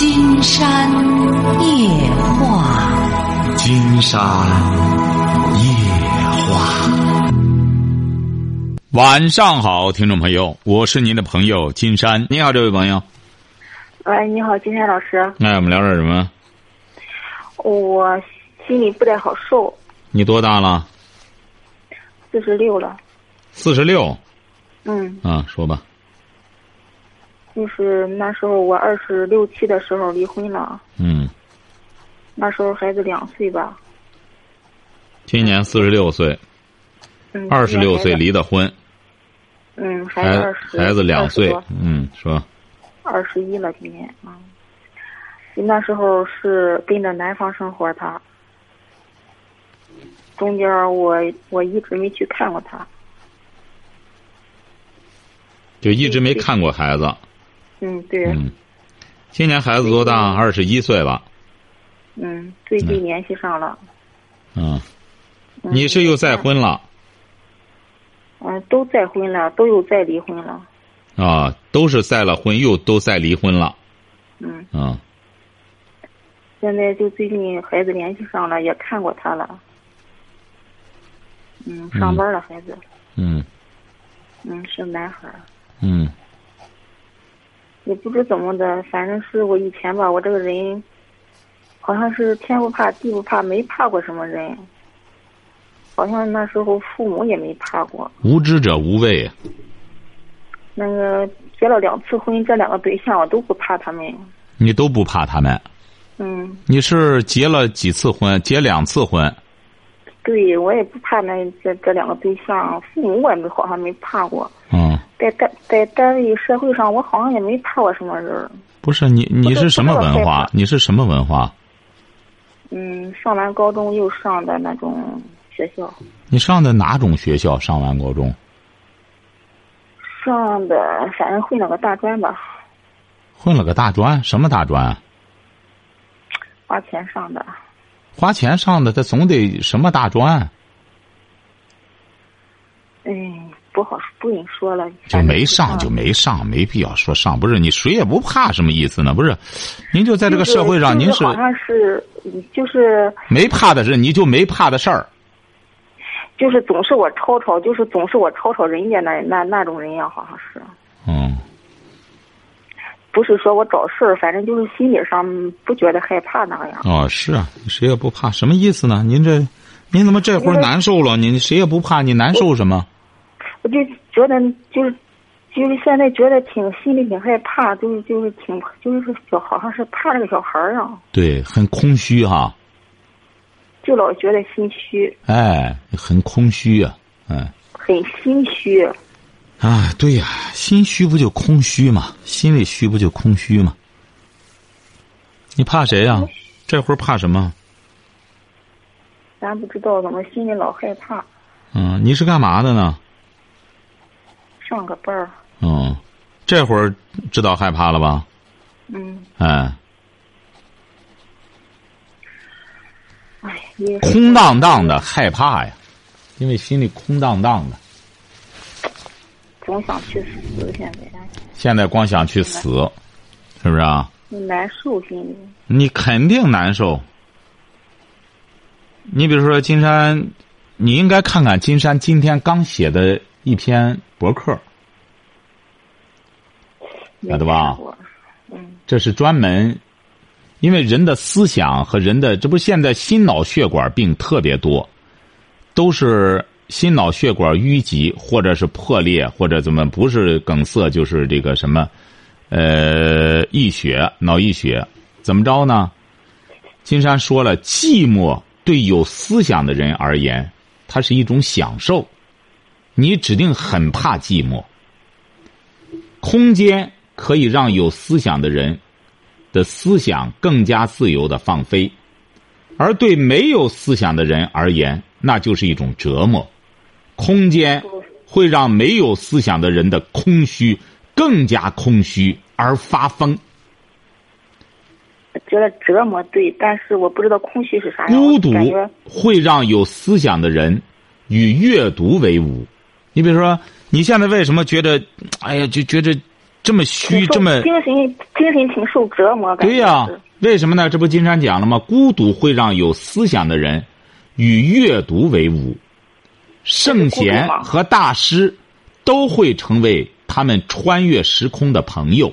金山夜话，金山夜话。晚上好，听众朋友，我是您的朋友金山。你好，这位朋友。喂，你好，金山老师。哎，我们聊点什么？我心里不太好受。你多大了？四十六了。四十六。嗯。啊，说吧。就是那时候我二十六七的时候离婚了。嗯。那时候孩子两岁吧。今年四十六岁。嗯。二十六岁离的婚。嗯，孩子两岁。嗯，说。二十一了，今年啊。那时候是跟着男方生活，他。中间我我一直没去看过他。就一直没看过孩子。嗯，对。嗯，今年孩子多大？二十一岁了。嗯，最近联系上了。嗯，你是又再婚了？嗯，都再婚了，都有再离婚了。啊，都是再了婚，又都再离婚了。嗯。嗯。现在就最近孩子联系上了，也看过他了。嗯，上班了孩子。嗯。嗯，是男孩。嗯。也不知怎么的，反正是我以前吧，我这个人，好像是天不怕地不怕，没怕过什么人。好像那时候父母也没怕过。无知者无畏。那个结了两次婚，这两个对象我都不怕他们。你都不怕他们？嗯。你是结了几次婚？结两次婚？对，我也不怕那这这两个对象，父母我也没好像没怕过。嗯。在单在单位社会上，我好像也没怕过什么人。不是你，你是什么文化？你是什么文化？嗯，上完高中又上的那种学校。你上的哪种学校？上完高中？上的反正混了个大专吧。混了个大专？什么大专？花钱上的。花钱上的，他总得什么大专？嗯，不好不跟你说了。就没上就没上，没必要说上。不是你谁也不怕，什么意思呢？不是，您就在这个社会上，您是好像是就是没怕的事，你就没怕的事儿。就是总是我吵吵，就是总是我吵吵人家那那那种人呀，好像是。嗯。不是说我找事儿，反正就是心理上不觉得害怕那样。哦，是啊，谁也不怕，什么意思呢？您这，您怎么这会儿难受了？您谁也不怕，你难受什么？我就觉得就是，就是现在觉得挺心里挺害怕，就是就是挺就是小，好像是怕那个小孩儿啊。对，很空虚哈。就老觉得心虚。哎，很空虚啊，嗯。很心虚。啊，对呀，心虚不就空虚吗？心里虚不就空虚吗？你怕谁呀？这会儿怕什么？咱不知道，怎么心里老害怕。嗯，你是干嘛的呢？上个班儿。嗯，这会儿知道害怕了吧？嗯。哎。哎，空荡荡的害怕呀，因为心里空荡荡的。总想去死，现在。现在光想去死，是不是啊？你难受心里。你肯定难受。你比如说金山，你应该看看金山今天刚写的一篇博客，晓得吧？嗯。这是专门，因为人的思想和人的，这不现在心脑血管病特别多，都是。心脑血管淤积，或者是破裂，或者怎么不是梗塞，就是这个什么，呃，溢血、脑溢血，怎么着呢？金山说了，寂寞对有思想的人而言，它是一种享受。你指定很怕寂寞。空间可以让有思想的人的思想更加自由的放飞，而对没有思想的人而言，那就是一种折磨。空间会让没有思想的人的空虚更加空虚而发疯。觉得折磨对，但是我不知道空虚是啥样。孤独会让有思想的人与阅读为伍。你比如说，你现在为什么觉得，哎呀，就觉得这么虚，这么精神精神挺受折磨，对呀、是为什么呢？这不金山讲了吗？孤独会让有思想的人与阅读为伍，圣贤和大师都会成为他们穿越时空的朋友。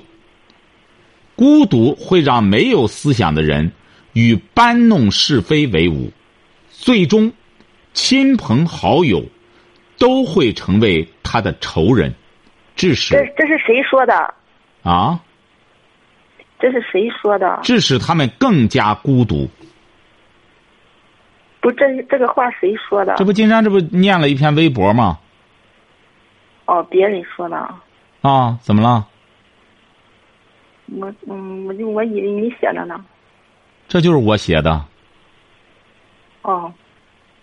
孤独会让没有思想的人与搬弄是非为伍，最终亲朋好友都会成为他的仇人，致使这这是谁说的？啊，这是谁说的？致使他们更加孤独。不，这这个话谁说的？这不金山这不念了一篇微博吗？哦，别人说的。啊，怎么了？我嗯，我就我以为你写的呢。这就是我写的，哦，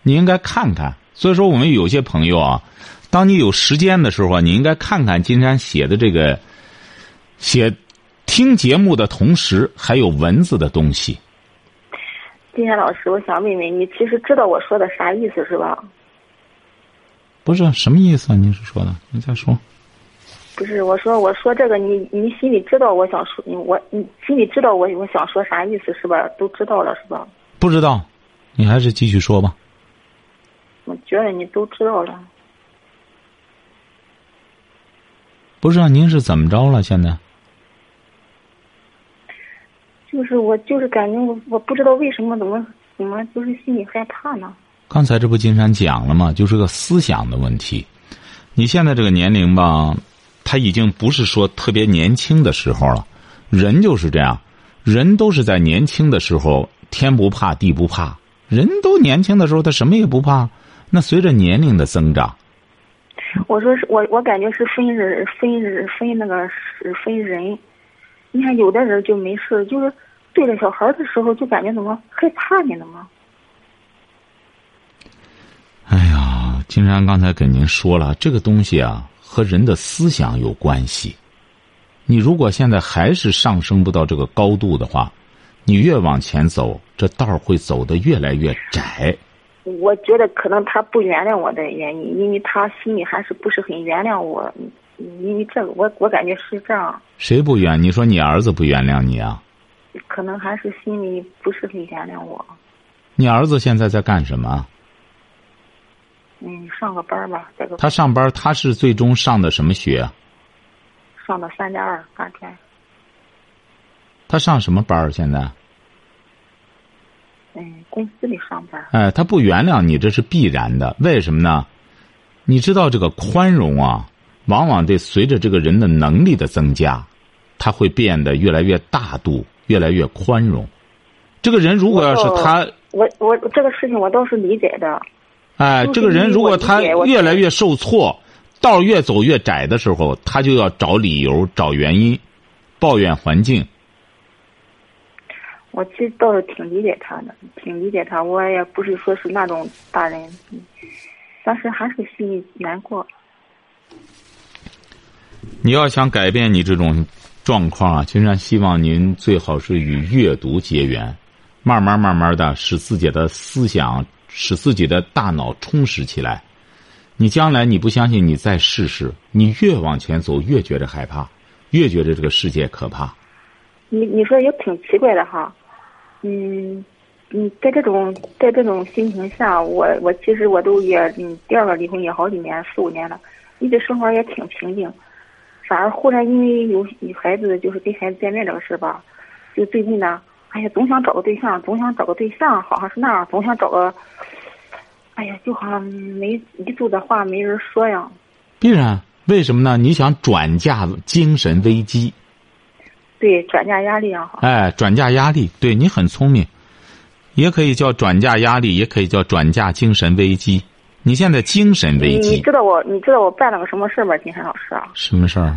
你应该看看。所以说，我们有些朋友啊，当你有时间的时候啊，你应该看看金山写的这个，写听节目的同时还有文字的东西。金山老师，我想问问你，其实知道我说的啥意思是吧？不是什么意思啊？您是说的？你再说。不是，我说我说这个，你你心里知道我想说，你我你心里知道我我想说啥意思是吧？都知道了是吧？不知道，你还是继续说吧。我觉得你都知道了。不是、啊，您是怎么着了？现在？就是我就是感觉我我不知道为什么怎么怎么就是心里害怕呢？刚才这不金山讲了吗？就是个思想的问题。你现在这个年龄吧，他已经不是说特别年轻的时候了。人就是这样，人都是在年轻的时候天不怕地不怕，人都年轻的时候他什么也不怕。那随着年龄的增长，我说是我我感觉是分人分人分那个是分人。你看有的人就没事，就是对着小孩的时候就感觉怎么害怕你了吗？哎呀，金山刚才给您说了，这个东西啊和人的思想有关系。你如果现在还是上升不到这个高度的话，你越往前走，这道儿会走得越来越窄。我觉得可能他不原谅我的原因，因为他心里还是不是很原谅我，因为这个我我感觉是这样，谁不原？你说你儿子不原谅你啊？可能还是心里不是很原谅我。你儿子现在在干什么？嗯，上个班吧，这个他上班，他是最终上的什么学啊？上的三加二大专，他上什么班儿现在？嗯，公司里上班。哎，他不原谅你，这是必然的。为什么呢？你知道这个宽容啊，往往得随着这个人的能力的增加，他会变得越来越大度，越来越宽容。这个人如果要是他，我我这个事情我倒是理解的。哎，这个人如果他越来越受挫，道越走越窄的时候，他就要找理由、找原因，抱怨环境。我其实倒是挺理解他的，挺理解他。我也不是说是那种大人，但是还是心里难过。你要想改变你这种状况啊，金山希望您最好是与阅读结缘，慢慢慢慢的使自己的思想，使自己的大脑充实起来。你将来你不相信，你再试试。你越往前走，越觉得害怕，越觉得这个世界可怕。你你说也挺奇怪的哈，嗯，嗯，在这种在这种心情下，我我其实我都也嗯，第二个离婚也好几年四五年了，一直生活也挺平静，反而忽然因为有有孩子，就是跟孩子见面这个事吧，就最近呢，哎呀，总想找个对象，总想找个对象，好像是那样，总想找个，哎呀，就好像没一肚的话没人说呀。必然，为什么呢？你想转嫁精神危机。对，转嫁压力啊，好。哎，转嫁压力，对你很聪明，也可以叫转嫁压力，也可以叫转嫁精神危机。你现在精神危机，你知道我，你知道我办了个什么事儿吗，金山老师啊？什么事儿？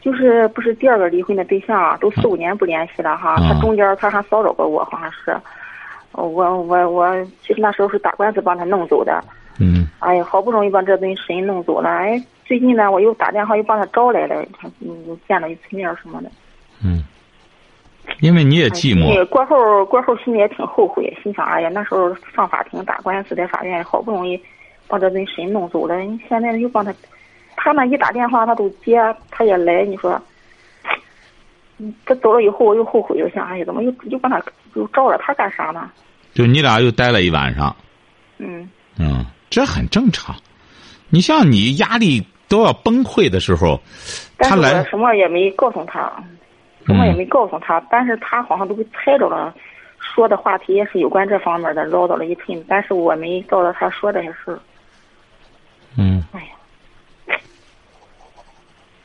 就是不是第二个离婚的对象啊，都四五年不联系了哈。啊他中间他还骚扰过我，好像是。我我我，其实那时候是打官司帮他弄走的。嗯。哎呀，好不容易把这尊神弄走了，哎，最近呢，我又打电话又帮他招来了，他嗯又见了一次面什么的。嗯。因为你也寂寞。哎过后过后心里也挺后悔，心想哎呀，那时候上法庭打官司，在法院好不容易把这顿神弄走了，现在又帮他他那一打电话他都接，他也来，你说，嗯，他走了以后我又后悔，我想，哎呀，怎么又又把他又照着他干啥呢？就你俩又待了一晚上。嗯嗯，这很正常。你像你压力都要崩溃的时候，他来什么也没告诉他，什么也没告诉他，但是他好像都被猜着了，说的话题也是有关这方面的，唠叨了一阵，但是我没照着他说这些事儿。嗯哎呀，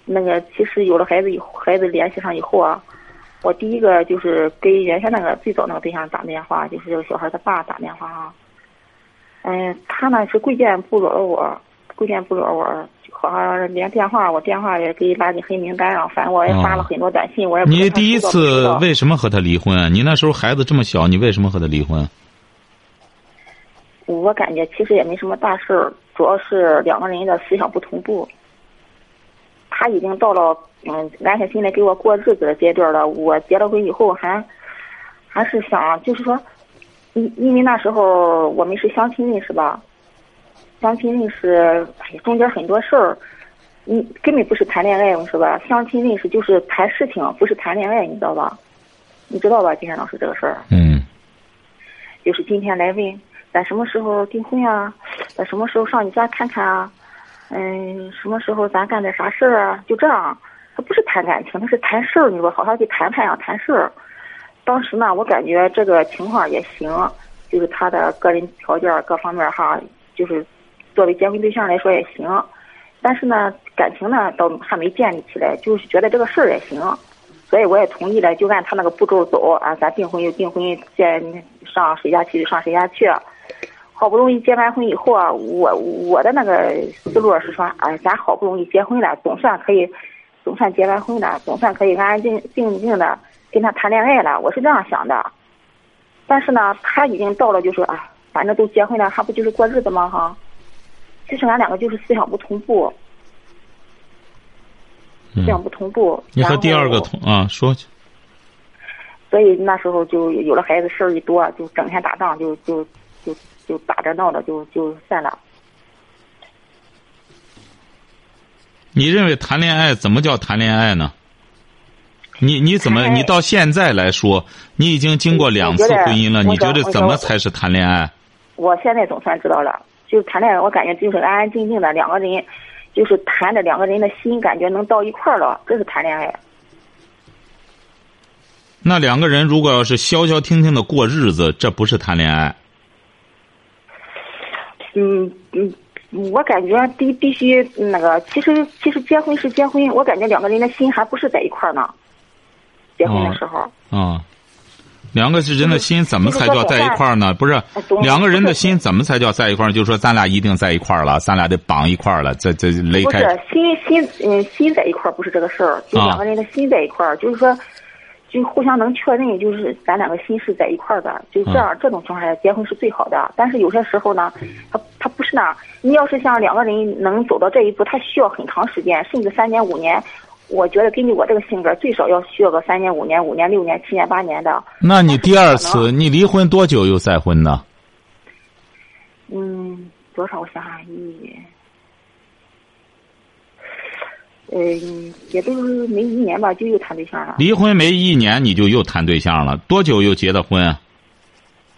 那个其实有了孩子以后，孩子联系上以后啊，我第一个就是给原先那个最早那个对象打电话，就是这个小孩他爸打电话啊。嗯、他呢是贵贱不惹我，贵贱不惹我，好像连电话我电话也给拉进黑名单上，反正我也发了很多短信，我也你第一次为什么和他离婚啊？你那时候孩子这么小，你为什么和他离婚？我感觉其实也没什么大事儿，主要是两个人的思想不同步。他已经到了嗯安下心来给我过日子的阶段了。我结了婚以后还还是想，就是说，因因为那时候我们是相亲认识吧，相亲认识，哎呀，中间很多事儿，你根本不是谈恋爱，我说吧，相亲认识就是谈事情，不是谈恋爱，你知道吧？你知道吧，金山老师这个事儿？嗯就是今天来问咱什么时候订婚啊？咱什么时候上你家看看啊？嗯，什么时候咱干点啥事儿啊？就这样，他不是谈感情，他是谈事儿，你说好好去谈判一样谈事儿。当时呢，我感觉这个情况也行，就是他的个人条件各方面哈，就是作为结婚对象来说也行。但是呢，感情呢倒还没建立起来，就是觉得这个事儿也行，所以我也同意了，就按他那个步骤走啊，咱订婚就订婚，见上谁家去就上谁家去。好不容易结完婚以后啊，我我的那个思路是说，哎，咱好不容易结婚了，总算可以，总算结完婚了，总算可以安安静静静的跟他谈恋爱了，我是这样想的。但是呢，他已经到了，就说啊，反正都结婚了，还不就是过日子吗？哈，其实俺两个就是思想不同步，思想嗯，不同步。你和第二个同啊说去。所以那时候就有了孩子，事儿一多，就整天打仗，就就就就打着闹着就就散了。你认为谈恋爱怎么叫谈恋爱呢？你你怎么你到现在来说，你已经经过两次婚姻了，你觉得怎么才是谈恋爱？我现在总算知道了，就是谈恋爱，我感觉就是安安静静的两个人，就是谈着两个人的心，感觉能到一块儿了，这是谈恋爱。那两个人如果要是消消停停的过日子，这不是谈恋爱。嗯嗯，我感觉必必须那个，其实其实结婚是结婚，我感觉两个人的心还不是在一块儿呢。结婚的时候，啊，两个是人的心怎么才叫在一块儿呢？不是两个人的心怎么才叫在一块儿？就是说咱俩一定在一块儿了，咱俩得绑一块儿了，这这擂开不是心心嗯心在一块儿不是这个事儿，就啊两个人的心在一块儿，就是说，就互相能确认，就是咱两个心是在一块儿的，就这样、这种情况下结婚是最好的。但是有些时候呢，他他不是那样，你要是像两个人能走到这一步，他需要很长时间，甚至三年五年。我觉得根据我这个性格，最少要需要个三年、五年、五年、六年、七年、八年的。那你第二次你离婚多久又再婚呢？嗯，多少？我想想，一，嗯，也都是没一年吧，就又谈对象了。离婚没一年你就又谈对象了，多久又结的婚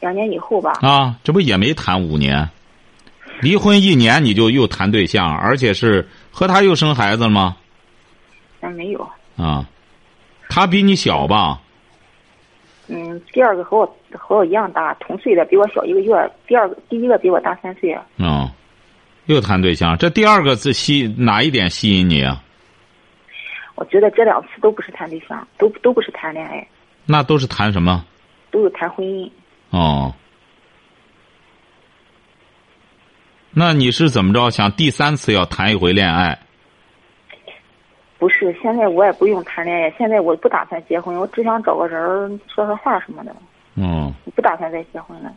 两年以后吧，啊？这不也没谈五年？离婚一年你就又谈对象，而且是和他又生孩子了吗？咱没有。啊，他比你小吧？嗯，第二个和我和我一样大，同岁的，比我小一个月。第二个，第一个比我大三岁。嗯，又谈对象，这第二个是吸哪一点吸引你啊？我觉得这两次都不是谈对象，都都不是谈恋爱，那都是谈什么？都是谈婚姻。哦，那你是怎么着？想第三次要谈一回恋爱？不是，现在我也不用谈恋爱，现在我不打算结婚，我只想找个人说说话什么的，嗯，不打算再结婚了。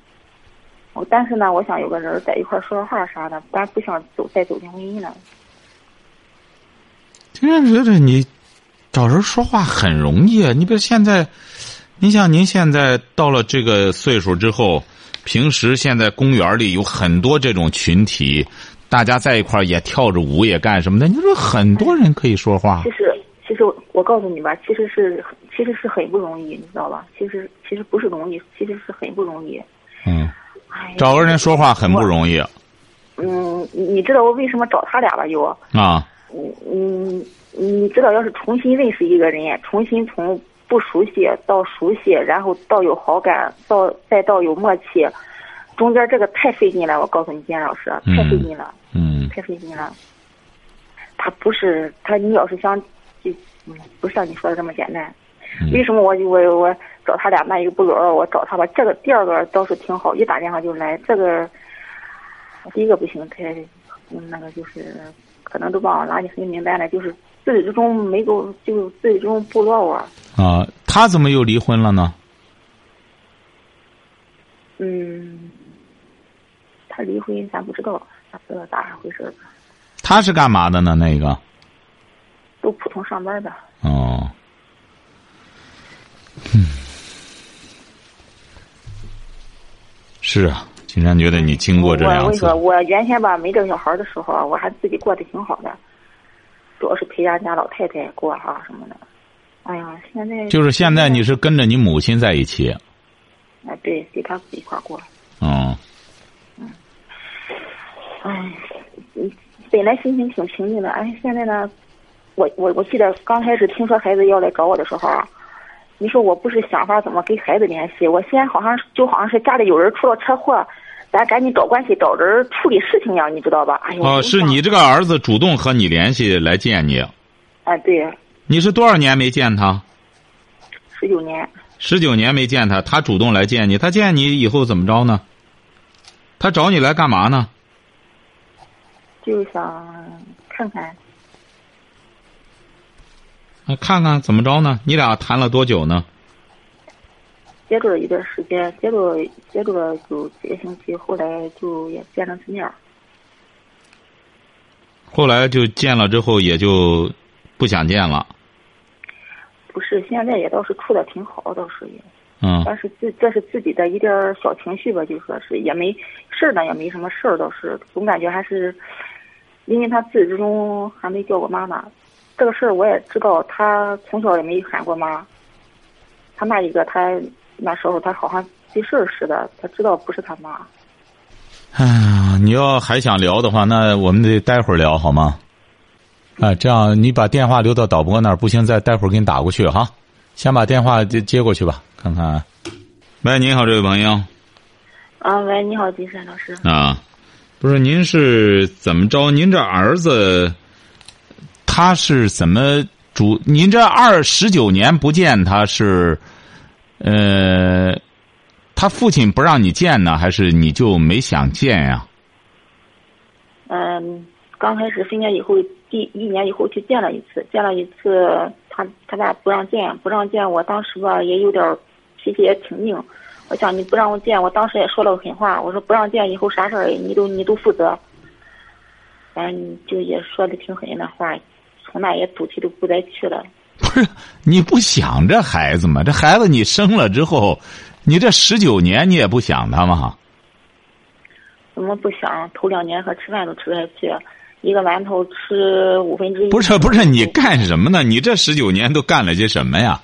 我但是呢，我想有个人在一块儿说说话啥的，但不想走再走进婚姻了。竟然觉得你找人说话很容易啊！你比如现在，您像您现在到了这个岁数之后，平时现在公园里有很多这种群体，大家在一块儿也跳着舞也干什么的。你说很多人可以说话其，实，其实我告诉你吧，其实是其实是很不容易，你知道吧？其实其实不是容易，其实是很不容易。嗯，找个人说话很不容易嗯，你你知道我为什么找他俩吧？又，啊。嗯嗯，你知道，要是重新认识一个人，重新从不熟悉到熟悉，然后到有好感，到再到有默契，中间这个太费劲了。我告诉你，金老师，嗯太费劲了，嗯太费劲了。他不是他，你要是想，就嗯，不像你说的这么简单。嗯为什么我我我找他俩那一个不乐我找他吧，这个第二个倒是挺好，一打电话就来。这个第一个不行，太嗯那个就是可能都把我拉的很明白了，就是自始至终没给我，就自始至终不落我。啊，他怎么又离婚了呢？嗯，他离婚咱不知道，咱不知道咋回事，他是干嘛的呢？那个都普通上班的。哦，嗯，是啊，金山觉得你经过这两次我我跟你说，，我原先吧没这个小孩的时候啊，我还自己过得挺好的，主要是陪家家老太太过哈、什么的。哎呀，现在就是现在你是跟着你母亲在一起，啊，对，给他一块儿过。嗯哎，嗯本来心情挺平静的，哎，现在呢，我我我记得刚开始听说孩子要来找我的时候啊，你说我不是想法怎么跟孩子联系，我现在好像就好像是家里有人出了车祸，咱赶紧找关系找人处理事情一样，你知道吧？哎呦，哦，是你这个儿子主动和你联系来见你，啊，对，你是多少年没见他？十九年，十九年没见他，他主动来见你，他见你以后怎么着呢？他找你来干嘛呢？就想看看，啊，看看怎么着呢？你俩谈了多久呢？接触了一段时间，接触接触了有几个星期，后来就也见了次面儿。后来就见了之后也就不想见了。不是，现在也倒是处的挺好，倒是也。嗯但是自这是自己的一点儿小情绪吧，就说是也没事儿呢，也没什么事儿，倒是总感觉还是，因为他自始至终还没叫过妈妈，这个事儿我也知道，他从小也没喊过妈。他那一个他那时候他好像记事儿似的，他知道不是他妈。哎呀，你要还想聊的话，那我们得待会儿聊好吗？啊，这样你把电话留到导播那儿，不行再待会儿给你打过去哈。先把电话接接过去吧，看看。喂，你好，这位朋友啊，喂，你好，金山老师。啊，不是您是怎么着？您这儿子他是怎么主？您这二十九年不见他是，呃，他父亲不让你见呢，还是你就没想见呀？嗯，刚开始分家以后，第一年以后去见了一次，见了一次，他他爸不让见，不让见，我当时吧也有点儿脾气也挺硬，我想你不让我见，我当时也说了个狠话，我说不让见，以后啥事儿你都你都负责，反正就也说的挺狠的话，从那也赌气都不再去了。不是你不想这孩子吗？这孩子你生了之后，你这十九年你也不想他吗？怎么不想？头两年和吃饭都吃不下去，一个馒头吃五分之一。不是不是，你干什么呢？你这十九年都干了些什么呀？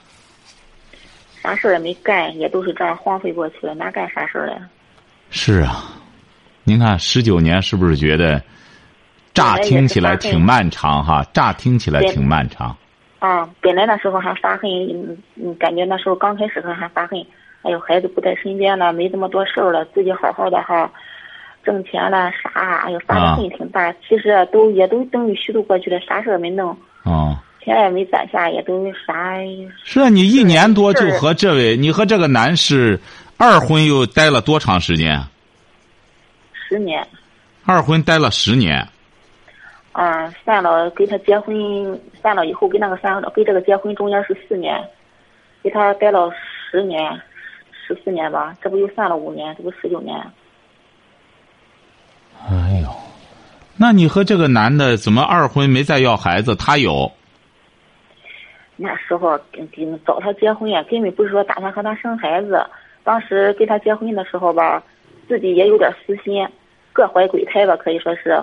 啥事儿也没干，也都是这样荒废过去了，哪干啥事儿呀？是啊，您看十九年是不是觉得，乍听起来挺漫长哈？乍听起来挺漫长。啊，本来那时候还发恨，嗯嗯，感觉那时候刚开始还还发恨，哎呦，孩子不在身边了，没这么多事儿了，自己好好的哈，挣钱了啥，哎呦，发的恨挺大。其实都也都等于虚度过去了，啥事儿没弄，哦，钱也没攒下，也都啥。是啊，你一年多就和这位，你和这个男士二婚又待了多长时间？十年。二婚待了十年。嗯，散了，跟他结婚，散了以后跟那个散了，跟这个结婚中间是四年，给他待了十年，十四年吧，这不又散了五年，这不十九年。哎呦，那你和这个男的怎么二婚没再要孩子？他有。那时候跟跟找他结婚呀，根本不是说打算和他生孩子。当时跟他结婚的时候吧，自己也有点私心，各怀鬼胎吧，可以说是。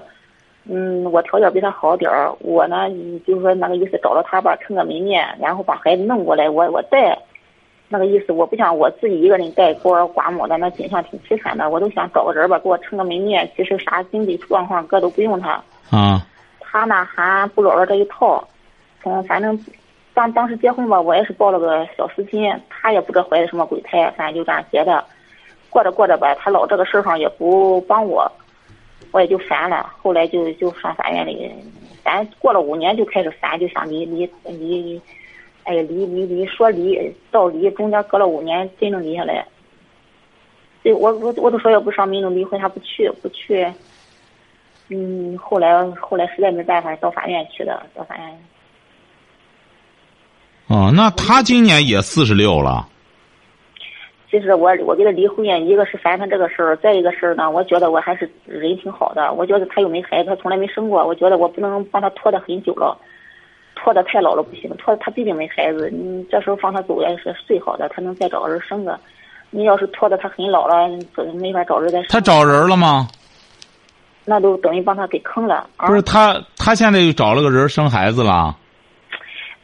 嗯，我条件比他好点儿，我呢就是说那个意思找着他吧，撑个门面，然后把孩子弄过来，我我带，那个意思我不想我自己一个人带孤儿寡母的，那景象挺凄惨的，我都想找个人吧给我撑个门面，其实啥经济状况哥都不用他。啊。他呢还不老了这一套，嗯，反正当当时结婚吧，我也是抱了个小私心，他也不知道怀的什么鬼胎，反正就这样结的。过着过着吧，他老这个事儿上也不帮我，我也就烦了。后来就就上法院里，咱过了五年就开始烦，就想离离离，哎呀离离离说离到离中间隔了五年真正离下来。对我我我都说要不上民政离婚，他不去不去。嗯，后来后来实在没办法，到法院去的，到法院。哦，那他今年也四十六了。其实我我跟他离婚呀，一个是烦他这个事儿，再一个事儿呢，我觉得我还是人挺好的。我觉得他又没孩子，他从来没生过，我觉得我不能帮他拖得很久了，拖得太老了不行。拖他毕竟没孩子，你这时候放他走也是最好的，他能再找个人生个。你要是拖得他很老了，没法找人再生。他找人了吗？那都等于帮他给坑了。不是他，他现在又找了个人生孩子了。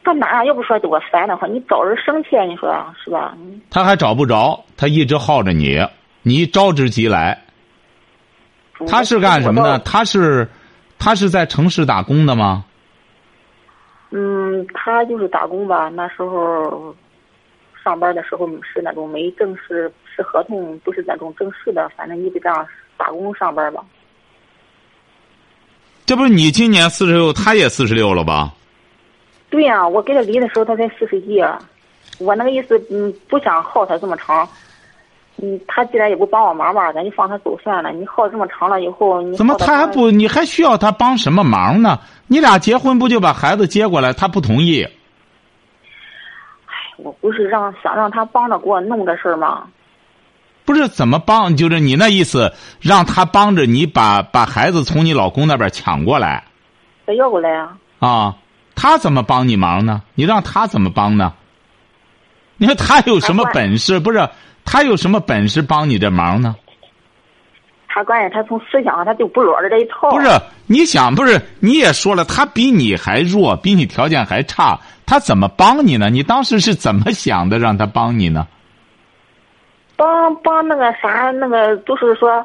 干嘛呀？要不说多烦的话，你找人生气，你说是吧？他还找不着，他一直耗着你，你招之即来。他是干什么的？他是，他是在城市打工的吗？嗯，他就是打工吧。那时候上班的时候是那种没正式是合同，不是那种正式的，反正你得这样打工上班吧。这不是你今年四十六，他也四十六了吧？对呀，我跟他离的时候他才四十一，我那个意思，嗯，不想耗他这么长。嗯，他既然也不帮我忙吧，咱就放他走算了。你耗这么长了以后，你怎么他还不？你还需要他帮什么忙呢？你俩结婚不就把孩子接过来？他不同意。哎，我不是让想让他帮着给我弄这事儿吗？不是怎么帮，就是你那意思，让他帮着你把把孩子从你老公那边抢过来，再要过来啊！啊，他怎么帮你忙呢？你让他怎么帮呢？你说他有什么本事？不是他有什么本事帮你这忙呢？他关键他从思想上他就不落着这一套。不是你想，不是你也说了，他比你还弱，比你条件还差，他怎么帮你呢？你当时是怎么想的，让他帮你呢？帮帮那个啥，那个就是说，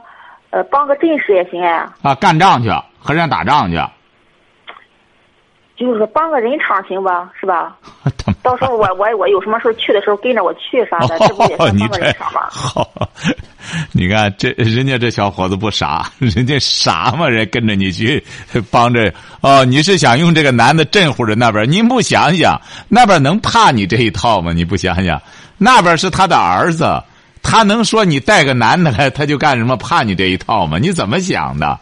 呃，帮个阵势也行啊，干仗去，和人家打仗去。就是说帮个人场行吧，是吧？到时候我我我有什么事去的时候跟着我去啥的，这不也是帮个人场吗？好，你看这人家这小伙子不傻，人家傻嘛？人跟着你去帮着哦，你是想用这个男的镇唬着那边？您不想想，那边能怕你这一套吗？你不想想，那边是他的儿子。他能说你带个男的来，他就干什么？怕你这一套吗？你怎么想的？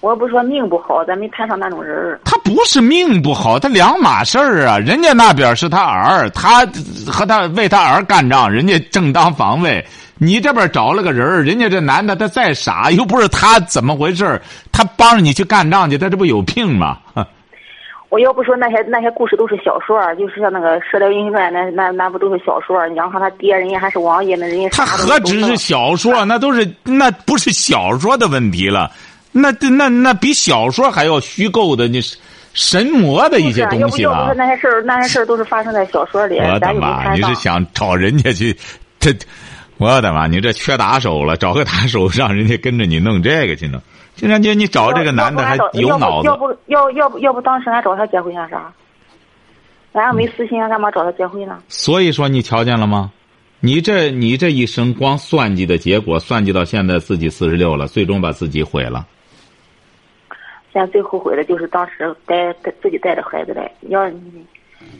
我不说命不好，咱没摊上那种人他不是命不好，他两码事儿啊。人家那边是他儿，他和他为他儿干仗，人家正当防卫。你这边找了个人人家这男的他再傻，又不是他怎么回事他帮着你去干仗去，他这不有病吗？我要不说那些那些故事都是小说就是像那个《射雕英雄传》，那那那不都是小说你要看他爹，人家还是王爷，呢人家他何止是小说？那都是那不是小说的问题了，那那那比小说还要虚构的，你神魔的一些东西了。要不那些事儿，那些事儿都是发生在小说里。我的妈！你是想找人家去？这，我的妈！你这缺打手了，找个打手，让人家跟着你弄这个去呢？竟然就你找这个男的还有脑子，要不要要不要不当时俺找他结婚干啥？俺要没私心，干嘛找他结婚呢？所以说你瞧见了吗？你这你这一生光算计的结果，算计到现在自己四十六了，最终把自己毁了。现在最后悔的就是当时带带自己带着孩子来，要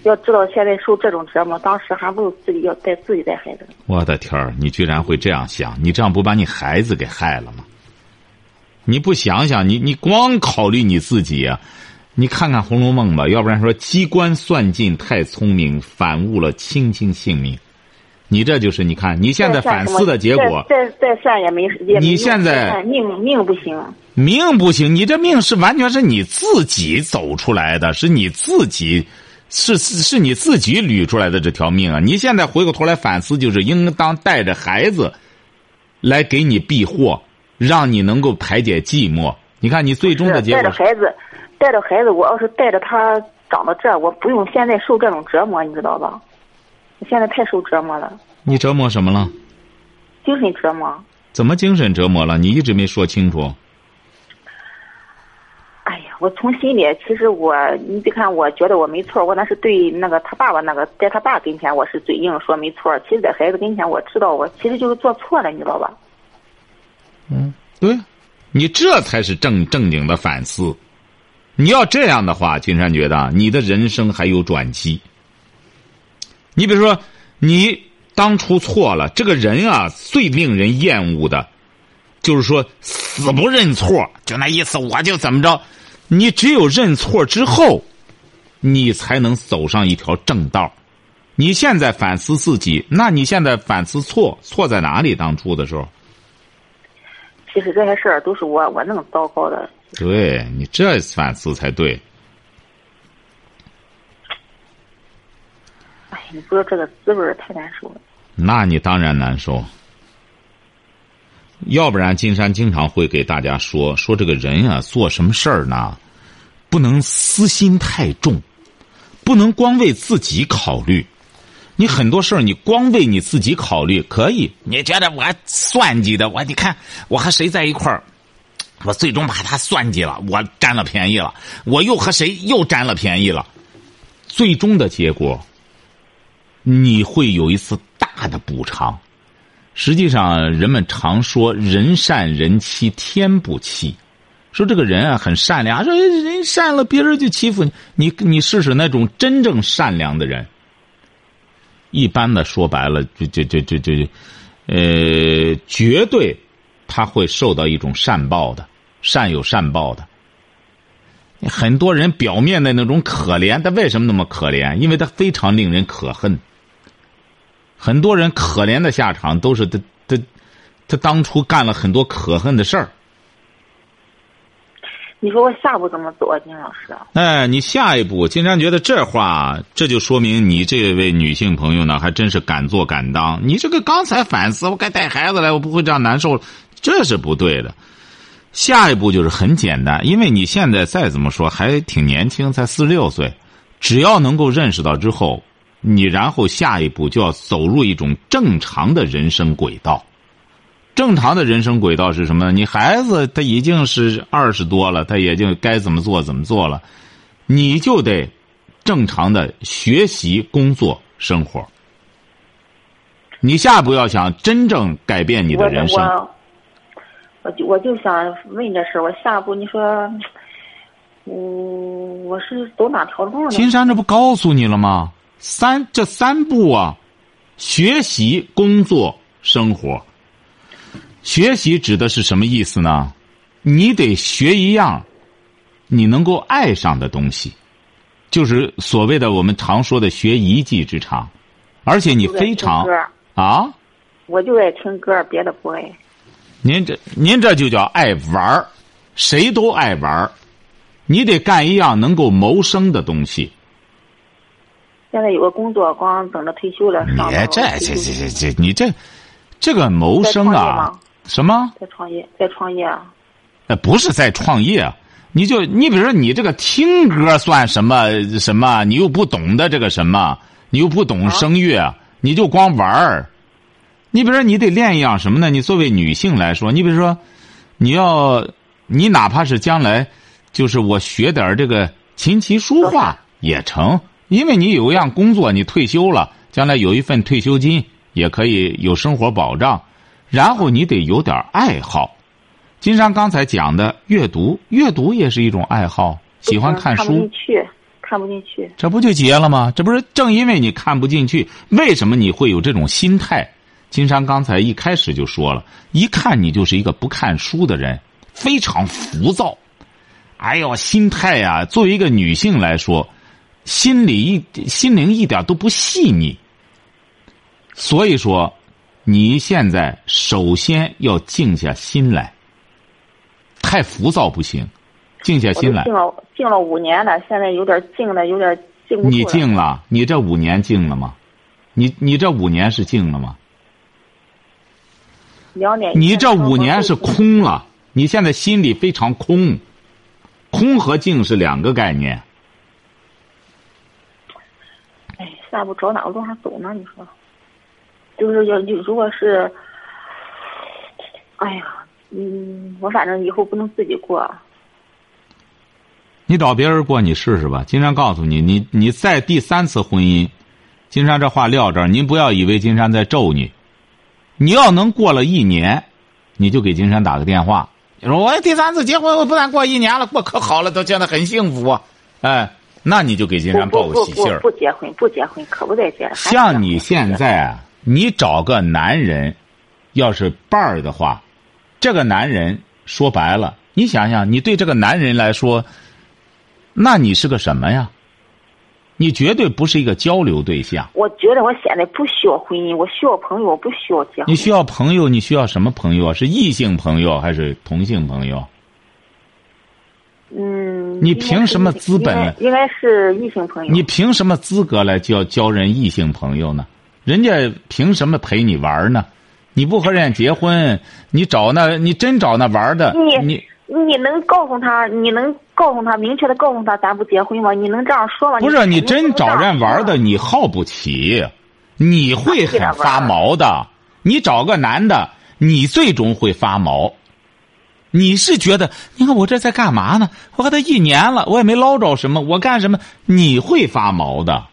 要知道现在受这种折磨，当时还不如自己要带自己带孩子。我的天儿，你居然会这样想？你这样不把你孩子给害了吗？你不想想，你你光考虑你自己啊？你看看《红楼梦》吧，要不然说机关算尽太聪明，反误了卿卿性命。你这就是你看你现在反思的结果。再再算也没也你现在命命不行。命不行，你这命是完全是你自己走出来的，是你自己，是是你自己捋出来的这条命啊！你现在回过头来反思，就是应当带着孩子来给你避祸。让你能够排解寂寞，你看你最终的结带果带，着孩子，带着孩子，我要是带着他长到这，我不用现在受这种折磨，你知道吧？我现在太受折磨了，你折磨什么了？精神折磨。怎么精神折磨了？你一直没说清楚。我从心里，其实我，你别看我觉得我没错，我那是对那个他爸爸那个，在他爸跟前我是嘴硬说没错，其实在孩子跟前我知道我其实就是做错了，你知道吧？嗯，对，你这才是正正经的反思。你要这样的话，金山觉得你的人生还有转机。你比如说，你当初错了，这个人啊，最令人厌恶的，就是说死不认错，就那意思，我就怎么着。你只有认错之后，你才能走上一条正道。你现在反思自己，那你现在反思错，错在哪里？当初的时候。其实这些事儿都是我我弄糟糕的。对你这反思才对。哎，你不知道这个滋味儿太难受了。那你当然难受。要不然，金山经常会给大家说说这个人啊，做什么事儿呢，不能私心太重，不能光为自己考虑。你很多事儿，你光为你自己考虑可以，你觉得我算计的，我你看我和谁在一块儿，我最终把他算计了，我占了便宜了，我又和谁又占了便宜了，最终的结果，你会有一次大的补偿。实际上，人们常说“人善人欺天不欺”，说这个人啊很善良，说人善了，别人就欺负你。你你试试那种真正善良的人。一般的说白了，就就就就就，呃，绝对他会受到一种善报的，善有善报的。很多人表面的那种可怜，他为什么那么可怜？因为他非常令人可恨。很多人可怜的下场都是他他他当初干了很多可恨的事儿。你说我下步怎么走啊，金老师？哎，你下一步，金山觉得这话，这就说明你这位女性朋友呢，还真是敢做敢当。你这个刚才反思，我该带孩子来，我不会这样难受了，这是不对的。下一步就是很简单，因为你现在再怎么说还挺年轻，才四十六岁，只要能够认识到之后，你然后下一步就要走入一种正常的人生轨道。正常的人生轨道是什么呢？你孩子他已经是二十多了，他也就该怎么做怎么做了，你就得正常的学习、工作、生活。你下一步要想真正改变你的人生，我我就我就想问这事儿，我下一步你说，嗯我是走哪条路呢？金山这不告诉你了吗？三这三步啊，学习、工作、生活。学习指的是什么意思呢？你得学一样你能够爱上的东西，就是所谓的我们常说的学一技之长，而且你非常啊，我就爱听歌，别的不爱。您这您这就叫爱玩儿，谁都爱玩儿，你得干一样能够谋生的东西。现在有个工作，光等着退休了。别这这这这这，你这这个谋生啊。什么？在创业，在创业啊！呃，不是在创业，你就你比如说，你这个听歌算什么什么？你又不懂得这个什么，你又不懂声乐，啊、你就光玩儿。你比如说，你得练一样什么呢？你作为女性来说，你比如说，你要你哪怕是将来，就是我学点这个琴棋书画也成，因为你有一样工作，你退休了，将来有一份退休金，也可以有生活保障。然后你得有点爱好，金山刚才讲的阅读，阅读也是一种爱好，喜欢看书。看不进去，看不进去。这不就结了吗？这不是正因为你看不进去，为什么你会有这种心态？金山刚才一开始就说了，一看你就是一个不看书的人，非常浮躁。哎呦，心态呀、啊，作为一个女性来说，心里一心灵一点都不细腻。所以说。你现在首先要静下心来，太浮躁不行，静下心来。静了静了五年了，现在有点静的，有点静不你静了，你这五年静了吗？你你这五年是静了吗？两点。你这五年是空了，你现在心里非常空，空和静是两个概念。哎，下不找哪个路上走呢？你说，就是要就如果是，哎呀，嗯，我反正以后不能自己过。你找别人过，你试试吧。金山告诉你，你你再第三次婚姻，金山这话撂这儿，您不要以为金山在咒你。你要能过了一年，你就给金山打个电话。你说我第三次结婚，我不但过一年了，过可好了，都觉得很幸福。哎，那你就给金山报个喜信儿。不结婚，不结婚，可不再结。像你现在啊，你找个男人，要是伴儿的话，这个男人说白了，你想想，你对这个男人来说，那你是个什么呀？你绝对不是一个交流对象。我觉得我现在不需要婚姻，我需要朋友，我不需要结婚。你需要朋友，你需要什么朋友啊？是异性朋友还是同性朋友？嗯。你凭什么资本？应该是异性朋友。你凭什么资格来交交人异性朋友呢？人家凭什么陪你玩呢？你不和人家结婚，你找那，你真找那玩的，你你能告诉他？你能？告诉他，明确的告诉他，咱不结婚吗？你能这样说吗？不是你真找人玩的，你耗不起，你会很发毛的。你找个男的，你最终会发毛。你是觉得，你看我这在干嘛呢？我和他一年了，我也没捞着什么，我干什么？你会发毛的。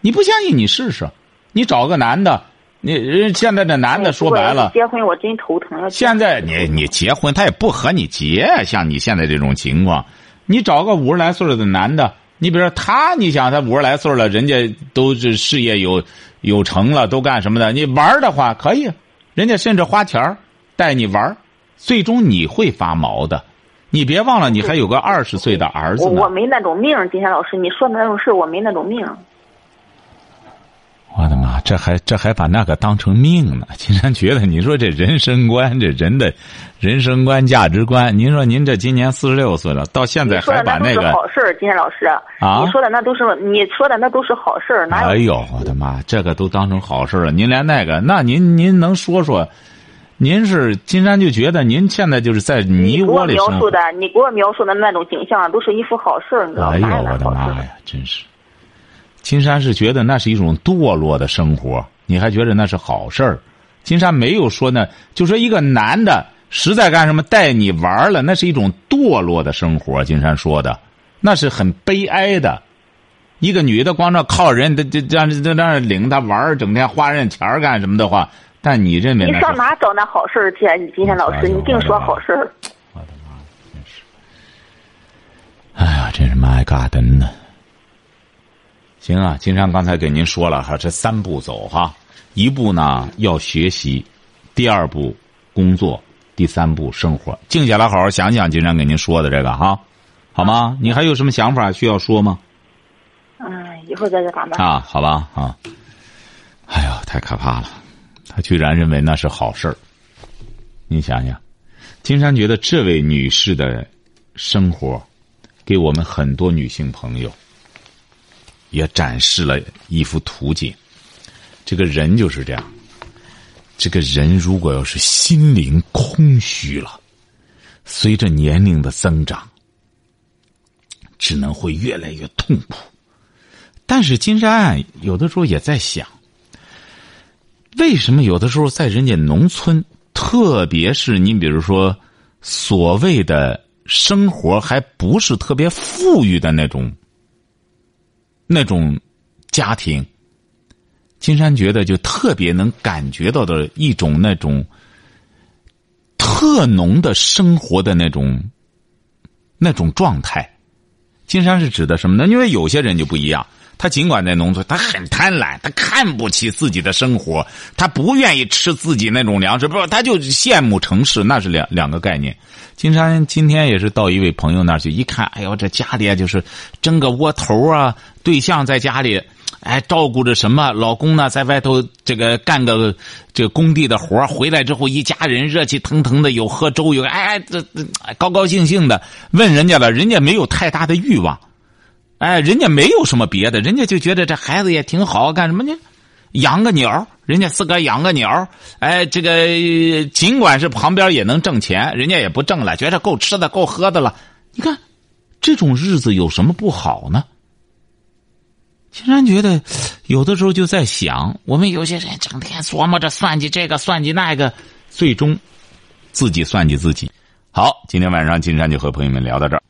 你不相信，你试试。你找个男的，你人现在这男的说白了，结婚我真头疼。现在你你结婚，他也不和你结。像你现在这种情况。你找个五十来岁的男的，你比如说他，你想他五十来岁了，人家都是事业有有成了，都干什么的？你玩的话可以，人家甚至花钱带你玩，最终你会发毛的。你别忘了，你还有个二十岁的儿子呢。我没那种命，金山老师，你说的那种事，我没那种命。我的妈，这还这还把那个当成命呢？金山觉得，你说这人生观，这人的人生观、价值观，您说您这今年四十六岁了，到现在还把那个好事儿，金山老师啊，你说的那都是你说的那都是好事儿，哪有？哎呦，我的妈，这个都当成好事了。您连那个，那您您能说说？您是金山就觉得您现在就是在泥窝里给我描述的，你给我描述的那种景象，都是一副好事儿，你知道吗？哎呦，我的妈呀，真是。金山是觉得那是一种堕落的生活，你还觉得那是好事儿？金山没有说呢，就说一个男的实在干什么带你玩了，那是一种堕落的生活。金山说的，那是很悲哀的。一个女的光着靠人，这这让这让领他玩，整天花人钱干什么的话，但你认为你上哪找那好事儿去？你今天老师，你净说好事儿。我的妈，真是！哎呀，真是 my god 呢！行啊，金山刚才给您说了哈，这三步走哈，一步呢要学习，第二步工作，第三步生活。静下来好好想想，金山给您说的这个哈，好吗？你还有什么想法需要说吗？嗯，以后再打吧。啊，好吧啊。哎呦，太可怕了，他居然认为那是好事儿。你想想，金山觉得这位女士的生活，给我们很多女性朋友。也展示了一幅图景，这个人就是这样。这个人如果要是心灵空虚了，随着年龄的增长，只能会越来越痛苦。但是金山有的时候也在想，为什么有的时候在人家农村，特别是你比如说所谓的生活还不是特别富裕的那种。那种家庭，金山觉得就特别能感觉到的一种那种特浓的生活的那种那种状态。金山是指的什么呢？因为有些人就不一样，他尽管在农村，他很贪婪，他看不起自己的生活，他不愿意吃自己那种粮食，不，他就羡慕城市，那是两两个概念。金山今天也是到一位朋友那儿去，一看，哎呦，这家里啊就是蒸个窝头啊，对象在家里，哎，照顾着什么，老公呢在外头这个干个这工地的活回来之后一家人热气腾腾的，有喝粥，有哎这这高高兴兴的。问人家了，人家没有太大的欲望，哎，人家没有什么别的，人家就觉得这孩子也挺好，干什么呢？养个鸟，人家自个养个鸟，哎，这个尽管是旁边也能挣钱，人家也不挣了，觉得够吃的、够喝的了。你看，这种日子有什么不好呢？竟然觉得，有的时候就在想，我们有些人整天琢磨着算计这个算计那个，最终自己算计自己。好，今天晚上金山就和朋友们聊到这儿。